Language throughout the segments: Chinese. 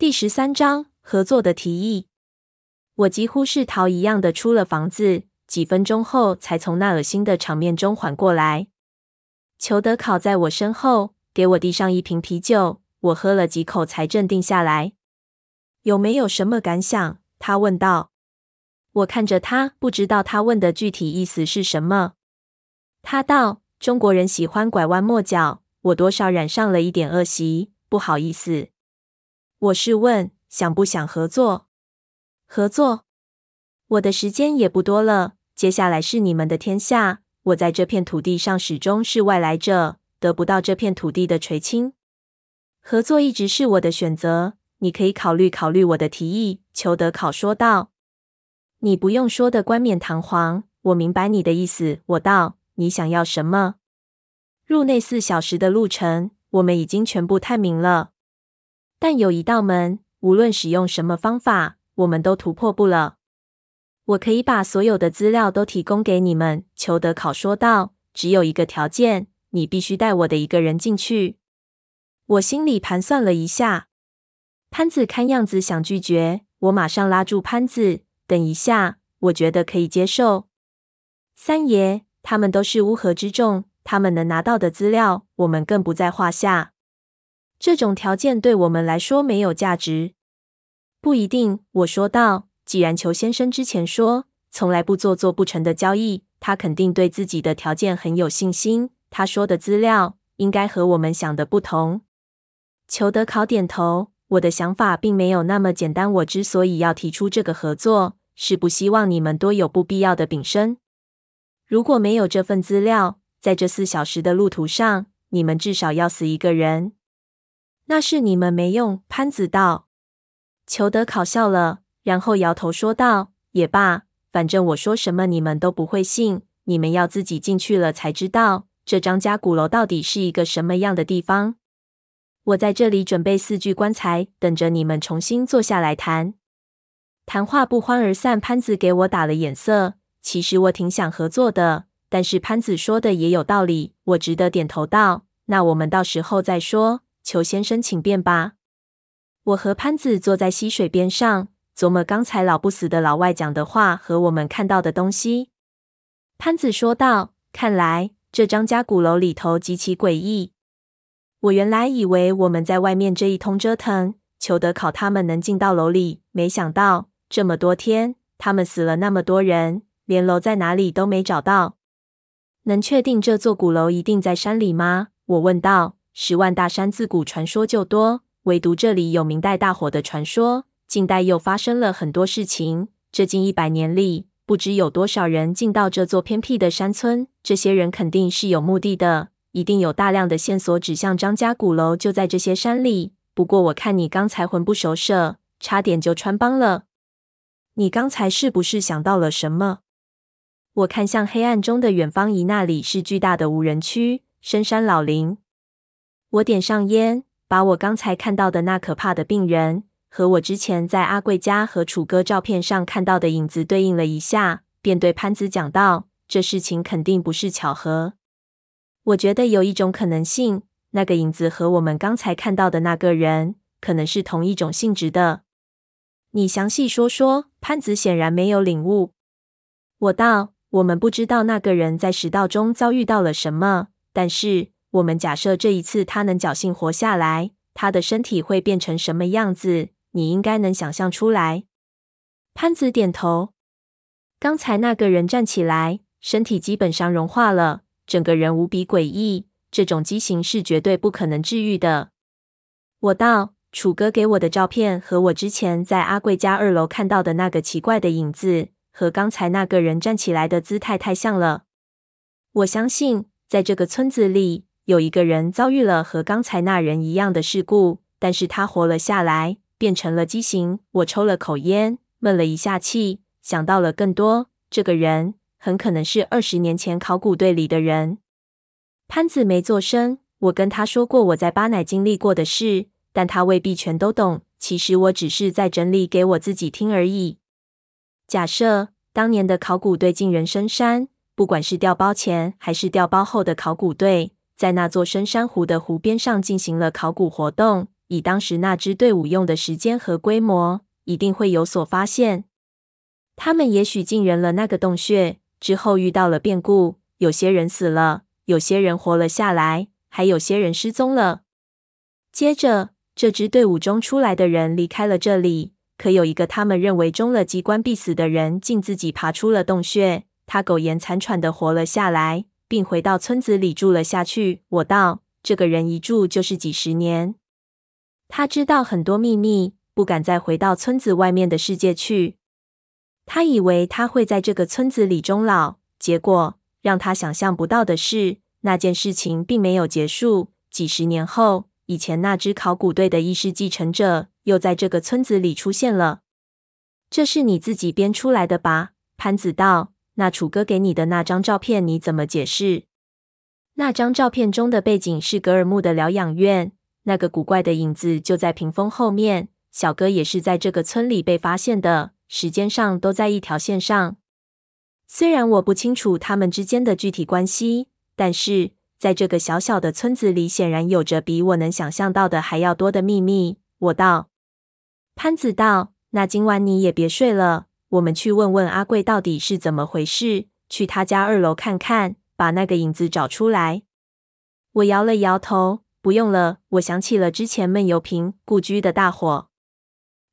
第十三章合作的提议。我几乎是逃一样的出了房子，几分钟后才从那恶心的场面中缓过来。裘德考在我身后，给我递上一瓶啤酒，我喝了几口才镇定下来。有没有什么感想？他问道。我看着他，不知道他问的具体意思是什么。他道：“中国人喜欢拐弯抹角，我多少染上了一点恶习，不好意思。”我是问，想不想合作？合作？我的时间也不多了，接下来是你们的天下。我在这片土地上始终是外来者，得不到这片土地的垂青。合作一直是我的选择，你可以考虑考虑我的提议。”裘德考说道。“你不用说的冠冕堂皇，我明白你的意思。”我道。“你想要什么？”入内四小时的路程，我们已经全部探明了。但有一道门，无论使用什么方法，我们都突破不了。我可以把所有的资料都提供给你们，裘德考说道。只有一个条件，你必须带我的一个人进去。我心里盘算了一下，潘子看样子想拒绝，我马上拉住潘子。等一下，我觉得可以接受。三爷，他们都是乌合之众，他们能拿到的资料，我们更不在话下。这种条件对我们来说没有价值。不一定，我说道。既然裘先生之前说从来不做做不成的交易，他肯定对自己的条件很有信心。他说的资料应该和我们想的不同。裘德考点头。我的想法并没有那么简单。我之所以要提出这个合作，是不希望你们多有不必要的丙生。如果没有这份资料，在这四小时的路途上，你们至少要死一个人。那是你们没用，潘子道。裘德考笑了，然后摇头说道：“也罢，反正我说什么你们都不会信。你们要自己进去了才知道，这张家古楼到底是一个什么样的地方。我在这里准备四具棺材，等着你们重新坐下来谈。”谈话不欢而散。潘子给我打了眼色。其实我挺想合作的，但是潘子说的也有道理，我只得点头道：“那我们到时候再说。”裘先生，请便吧。我和潘子坐在溪水边上，琢磨刚才老不死的老外讲的话和我们看到的东西。潘子说道：“看来这张家鼓楼里头极其诡异。我原来以为我们在外面这一通折腾，求得考他们能进到楼里，没想到这么多天，他们死了那么多人，连楼在哪里都没找到。能确定这座鼓楼一定在山里吗？”我问道。十万大山自古传说就多，唯独这里有明代大火的传说。近代又发生了很多事情，这近一百年里，不知有多少人进到这座偏僻的山村。这些人肯定是有目的的，一定有大量的线索指向张家鼓楼就在这些山里。不过我看你刚才魂不守舍，差点就穿帮了。你刚才是不是想到了什么？我看向黑暗中的远方，一那里是巨大的无人区，深山老林。我点上烟，把我刚才看到的那可怕的病人和我之前在阿贵家和楚哥照片上看到的影子对应了一下，便对潘子讲道：“这事情肯定不是巧合。我觉得有一种可能性，那个影子和我们刚才看到的那个人可能是同一种性质的。你详细说说。”潘子显然没有领悟。我道：“我们不知道那个人在食道中遭遇到了什么，但是……”我们假设这一次他能侥幸活下来，他的身体会变成什么样子？你应该能想象出来。潘子点头。刚才那个人站起来，身体基本上融化了，整个人无比诡异。这种畸形是绝对不可能治愈的。我道：楚哥给我的照片和我之前在阿贵家二楼看到的那个奇怪的影子，和刚才那个人站起来的姿态太像了。我相信，在这个村子里。有一个人遭遇了和刚才那人一样的事故，但是他活了下来，变成了畸形。我抽了口烟，闷了一下气，想到了更多。这个人很可能是二十年前考古队里的人。潘子没做声。我跟他说过我在巴乃经历过的事，但他未必全都懂。其实我只是在整理给我自己听而已。假设当年的考古队进人参山，不管是调包前还是调包后的考古队。在那座深山湖的湖边上进行了考古活动，以当时那支队伍用的时间和规模，一定会有所发现。他们也许进人了那个洞穴之后遇到了变故，有些人死了，有些人活了下来，还有些人失踪了。接着，这支队伍中出来的人离开了这里，可有一个他们认为中了机关必死的人，竟自己爬出了洞穴。他苟延残喘地活了下来，并回到村子里住了下去。我道：“这个人一住就是几十年，他知道很多秘密，不敢再回到村子外面的世界去。他以为他会在这个村子里终老，结果让他想象不到的是，那件事情并没有结束。几十年后。”以前那支考古队的意识继承者又在这个村子里出现了。这是你自己编出来的吧？潘子道。那楚哥给你的那张照片你怎么解释？那张照片中的背景是格尔木的疗养院，那个古怪的影子就在屏风后面。小哥也是在这个村里被发现的，时间上都在一条线上。虽然我不清楚他们之间的具体关系，但是。在这个小小的村子里，显然有着比我能想象到的还要多的秘密。我道。潘子道：“那今晚你也别睡了，我们去问问阿贵到底是怎么回事，去他家二楼看看，把那个影子找出来。”我摇了摇头：“不用了。”我想起了之前闷油瓶故居的大火，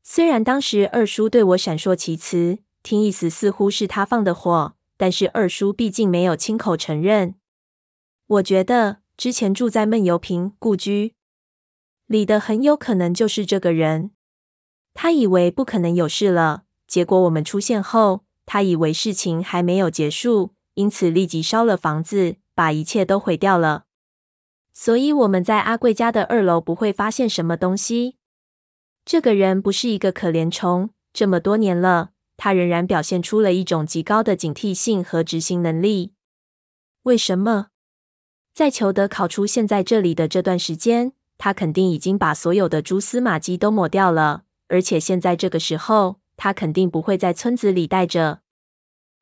虽然当时二叔对我闪烁其词，听意思似乎是他放的火，但是二叔毕竟没有亲口承认。我觉得之前住在闷油瓶故居里的很有可能就是这个人。他以为不可能有事了，结果我们出现后，他以为事情还没有结束，因此立即烧了房子，把一切都毁掉了。所以我们在阿贵家的二楼不会发现什么东西。这个人不是一个可怜虫，这么多年了，他仍然表现出了一种极高的警惕性和执行能力。为什么？在裘德考出现在这里的这段时间，他肯定已经把所有的蛛丝马迹都抹掉了。而且现在这个时候，他肯定不会在村子里待着。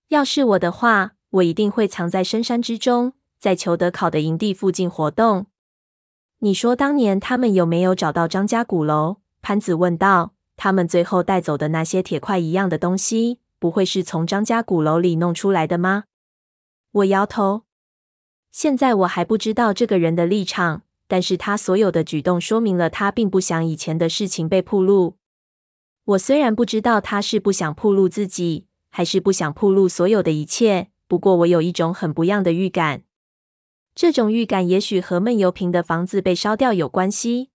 要是我的话，我一定会藏在深山之中，在裘德考的营地附近活动。你说当年他们有没有找到张家鼓楼？潘子问道。他们最后带走的那些铁块一样的东西，不会是从张家鼓楼里弄出来的吗？我摇头。现在我还不知道这个人的立场，但是他所有的举动说明了他并不想以前的事情被暴露。我虽然不知道他是不想暴露自己，还是不想暴露所有的一切，不过我有一种很不样的预感。这种预感也许和闷油瓶的房子被烧掉有关系。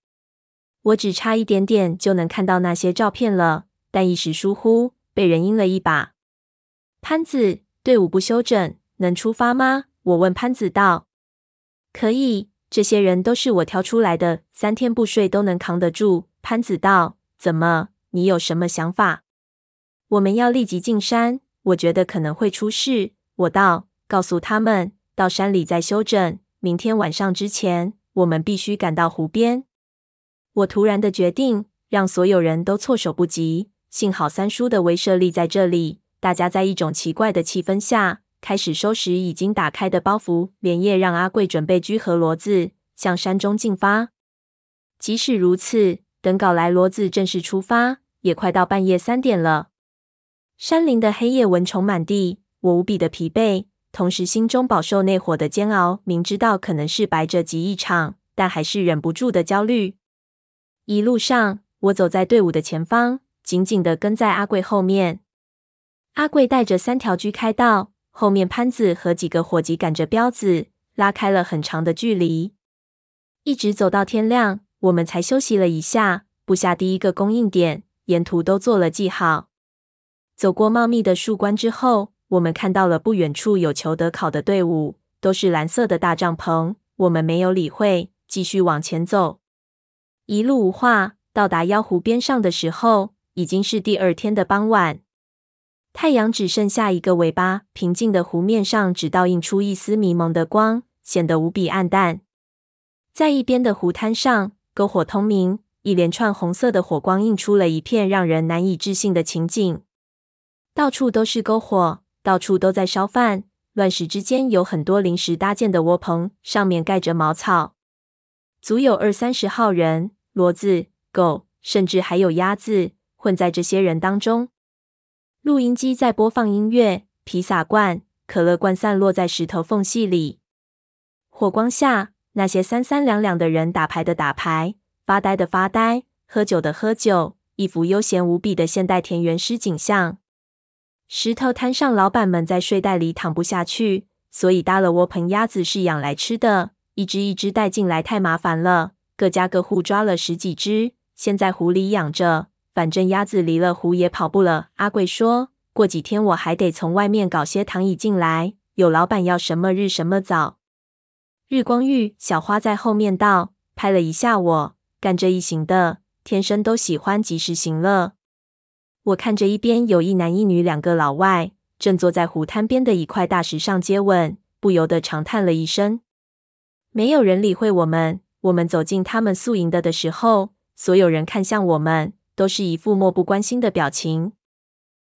我只差一点点就能看到那些照片了，但一时疏忽，被人阴了一把。潘子，队伍不休整，能出发吗？我问潘子道：“可以，这些人都是我挑出来的，三天不睡都能扛得住。”潘子道：“怎么？你有什么想法？”我们要立即进山，我觉得可能会出事。我道：“告诉他们，到山里再休整，明天晚上之前，我们必须赶到湖边。”我突然的决定让所有人都措手不及。幸好三叔的威慑力在这里，大家在一种奇怪的气氛下。开始收拾已经打开的包袱，连夜让阿贵准备居和骡子，向山中进发。即使如此，等搞来骡子正式出发，也快到半夜三点了。山林的黑夜，蚊虫满地，我无比的疲惫，同时心中饱受内火的煎熬。明知道可能是白折戟一场，但还是忍不住的焦虑。一路上，我走在队伍的前方，紧紧的跟在阿贵后面。阿贵带着三条车开道。后面，潘子和几个伙计赶着彪子，拉开了很长的距离，一直走到天亮，我们才休息了一下。布下第一个供应点，沿途都做了记号。走过茂密的树冠之后，我们看到了不远处有求德考的队伍，都是蓝色的大帐篷。我们没有理会，继续往前走。一路无话，到达妖湖边上的时候，已经是第二天的傍晚。太阳只剩下一个尾巴，平静的湖面上只倒映出一丝迷蒙的光，显得无比暗淡。在一边的湖滩上，篝火通明，一连串红色的火光映出了一片让人难以置信的情景。到处都是篝火，到处都在烧饭。乱石之间有很多临时搭建的窝棚，上面盖着茅草，足有二三十号人，骡子、狗，甚至还有鸭子混在这些人当中。录音机在播放音乐，披萨罐、可乐罐散落在石头缝隙里。火光下，那些三三两两的人打牌的打牌，发呆的发呆，喝酒的喝酒，一幅悠闲无比的现代田园诗景象。石头摊上老板们在睡袋里躺不下去，所以搭了窝棚。鸭子是养来吃的，一只一只带进来太麻烦了，各家各户抓了十几只，先在湖里养着，反正鸭子离了湖也跑不了。阿贵说，过几天我还得从外面搞些躺椅进来，有老板要什么日什么早。日光浴，小花在后面道，拍了一下我，干这一行的，天生都喜欢及时行乐。我看着一边有一男一女两个老外，正坐在湖滩边的一块大石上接吻，不由得长叹了一声。没有人理会我们。我们走进他们宿营的的时候，所有人看向我们，都是一副漠不关心的表情。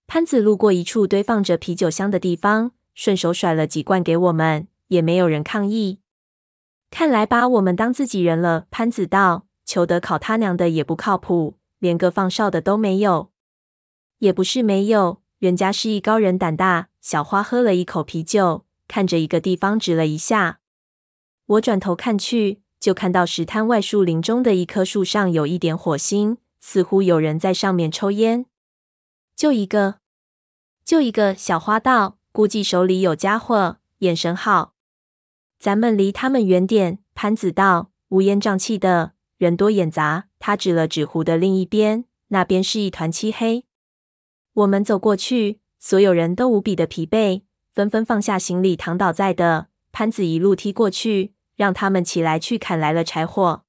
潘子路过一处堆放着啤酒箱的地方，顺手甩了几罐给我们，也没有人抗议。看来把我们当自己人了。潘子道：“裘德考他娘的也不靠谱，连个放哨的都没有。”也不是没有，人家是艺高人胆大。小花喝了一口啤酒，看着一个地方指了一下。我转头看去，就看到石滩外树林中的一棵树上有一点火星，似乎有人在上面抽烟。就一个，就一个。小花道，估计手里有家伙，眼神好。咱们离他们远点。潘子道，乌烟瘴气的，人多眼杂。他指了指湖的另一边，那边是一团漆黑。我们走过去，所有人都无比的疲惫，纷纷放下行李，躺倒在的。潘子一路踢过去，让他们起来去砍来了柴火。